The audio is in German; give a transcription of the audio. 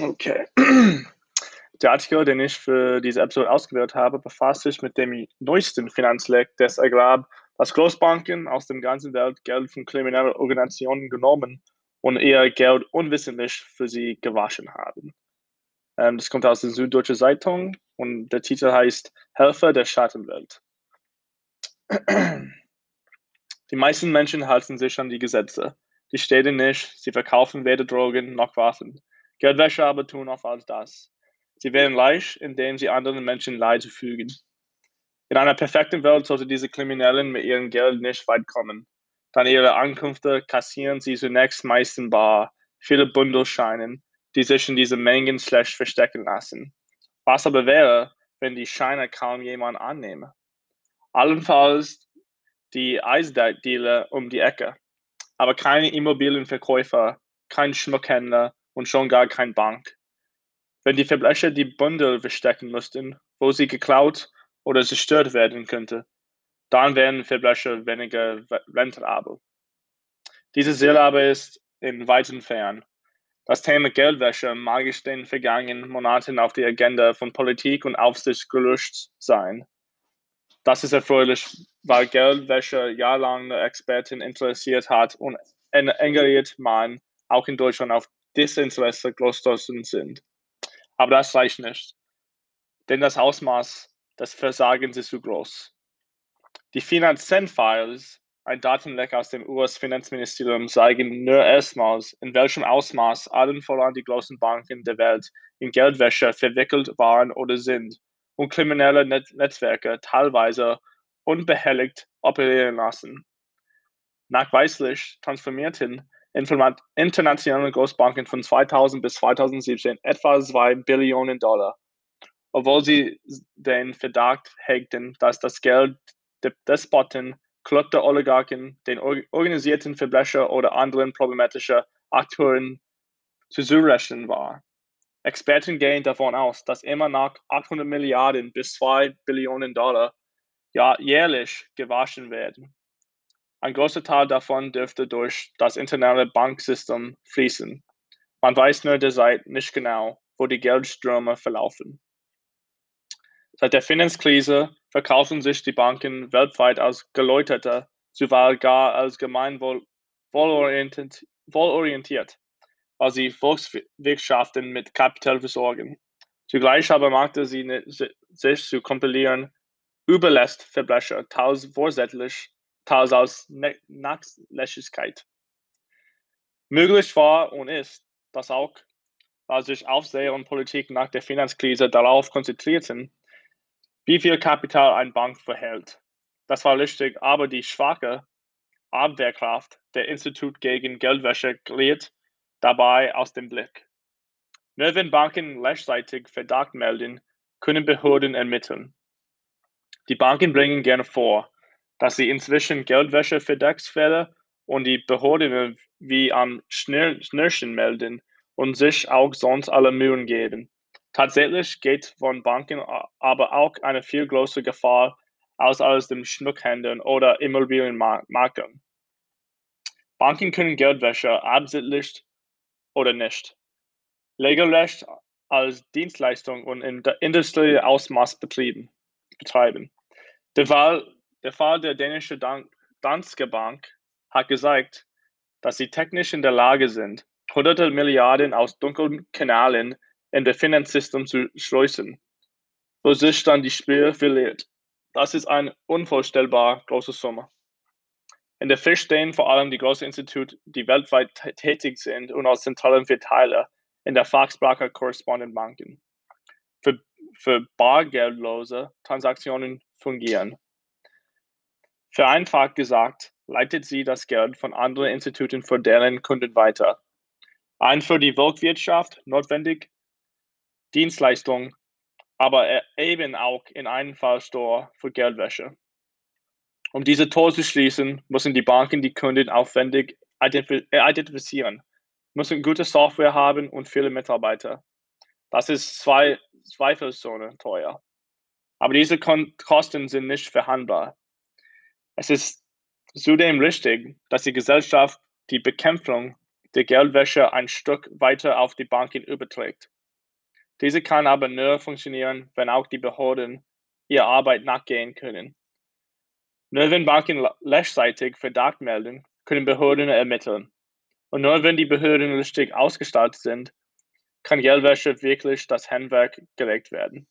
Okay. Der Artikel, den ich für diese Episode ausgewählt habe, befasst sich mit dem neuesten Finanzleck, das ergab, dass Großbanken aus der ganzen Welt Geld von kriminellen Organisationen genommen und ihr Geld unwissentlich für sie gewaschen haben. Ähm, das kommt aus der Süddeutschen Zeitung und der Titel heißt Helfer der Schattenwelt. Die meisten Menschen halten sich an die Gesetze. Die Städte nicht, sie verkaufen weder Drogen noch Waffen. Geldwäsche aber tun auch all das. Sie werden leicht, indem sie anderen Menschen Leid zufügen. In einer perfekten Welt sollte diese Kriminellen mit ihrem Geld nicht weit kommen. Dann ihre Ankünfte kassieren sie zunächst meist bar, viele Bundel scheinen, die sich in diese Mengen schlecht verstecken lassen. Was aber wäre, wenn die Scheine kaum jemand annehme? Allenfalls die Eisdealer um die Ecke, aber keine Immobilienverkäufer, kein Schmuckhändler und schon gar kein Bank. Wenn die Verbrecher die Bundel verstecken müssten, wo sie geklaut oder zerstört werden könnte, dann wären Verbrecher weniger rentabel. Diese Ziel aber ist in weiten Fern. Das Thema Geldwäsche mag in den vergangenen Monaten auf die Agenda von Politik und Aufsicht gelöscht sein. Das ist erfreulich, weil Geldwäsche jahrelang Experten interessiert hat und engagiert man auch in Deutschland auf Desinteresse gestoßen sind. Aber das reicht nicht, denn das Ausmaß des Versagens ist zu groß. Die Finanzen-Files, ein Datenleck aus dem US-Finanzministerium, zeigen nur erstmals, in welchem Ausmaß allen voran die großen Banken der Welt in Geldwäsche verwickelt waren oder sind und kriminelle Net Netzwerke teilweise unbehelligt operieren lassen. Nachweislich transformierten internationale Großbanken von 2000 bis 2017 etwa 2 Billionen Dollar, obwohl sie den Verdacht hegten, dass das Geld der Despoten, korrupter Oligarchen, den organisierten Verbrecher oder anderen problematischen Akteuren zuzurechnen war. Experten gehen davon aus, dass immer noch 800 Milliarden bis 2 Billionen Dollar jährlich gewaschen werden. Ein großer Teil davon dürfte durch das interne Banksystem fließen. Man weiß nur derzeit nicht genau, wo die Geldströme verlaufen. Seit der Finanzkrise verkaufen sich die Banken weltweit als geläuterte, zuweilen gar als gemeinwohl wohlorientiert, wohlorientiert, weil sie Volkswirtschaften mit Kapital versorgen. Zugleich aber machte sie sich zu kompilieren, überlässt Verbrecher teils vorsätzlich teils aus Nachlässigkeit. Möglich war und ist, dass auch, weil sich Aufseher und Politik nach der Finanzkrise darauf konzentrierten, wie viel Kapital ein Bank verhält. Das war richtig, aber die schwache Abwehrkraft der Institut gegen Geldwäsche geriet dabei aus dem Blick. Nur wenn Banken gleichzeitig Verdacht melden, können Behörden ermitteln. Die Banken bringen gerne vor, dass sie inzwischen Geldwäsche-Verdachtsfälle und die Behörden wie am Schnürchen melden und sich auch sonst alle Mühen geben. Tatsächlich geht von Banken aber auch eine viel größere Gefahr aus als dem Schmuckhändlern oder Immobilienmaklern. Banken können Geldwäsche absichtlich oder nicht, regelrecht als Dienstleistung und in industriellem Ausmaß betreiben. Der Fall der Fall der dänischen Danske Bank hat gezeigt, dass sie technisch in der Lage sind, hunderte Milliarden aus dunklen Kanälen in das Finanzsystem zu schleusen, wo sich dann die Spiel verliert. Das ist eine unvorstellbar große Summe. In der Fisch stehen vor allem die großen Institute, die weltweit tätig sind und als zentralen Verteiler in der Fachsprache Correspondent Banken für, für bargeldlose Transaktionen fungieren. Vereinfacht gesagt, leitet sie das Geld von anderen Instituten für deren Kunden weiter. Ein für die Volkswirtschaft notwendig Dienstleistung, aber e-, eben auch in einem Fall Store für Geldwäsche. Um diese Tor zu schließen, müssen die Banken die Kunden aufwendig äh, identifizieren, müssen gute Software haben und viele Mitarbeiter. Das ist zwei, zweifelsohne teuer. Aber diese Kosten sind nicht verhandelbar. Es ist zudem richtig, dass die Gesellschaft die Bekämpfung der Geldwäsche ein Stück weiter auf die Banken überträgt. Diese kann aber nur funktionieren, wenn auch die Behörden ihrer Arbeit nachgehen können. Nur wenn Banken rechtzeitig Verdacht melden, können Behörden ermitteln. Und nur wenn die Behörden richtig ausgestattet sind, kann Geldwäsche wirklich das Handwerk gelegt werden.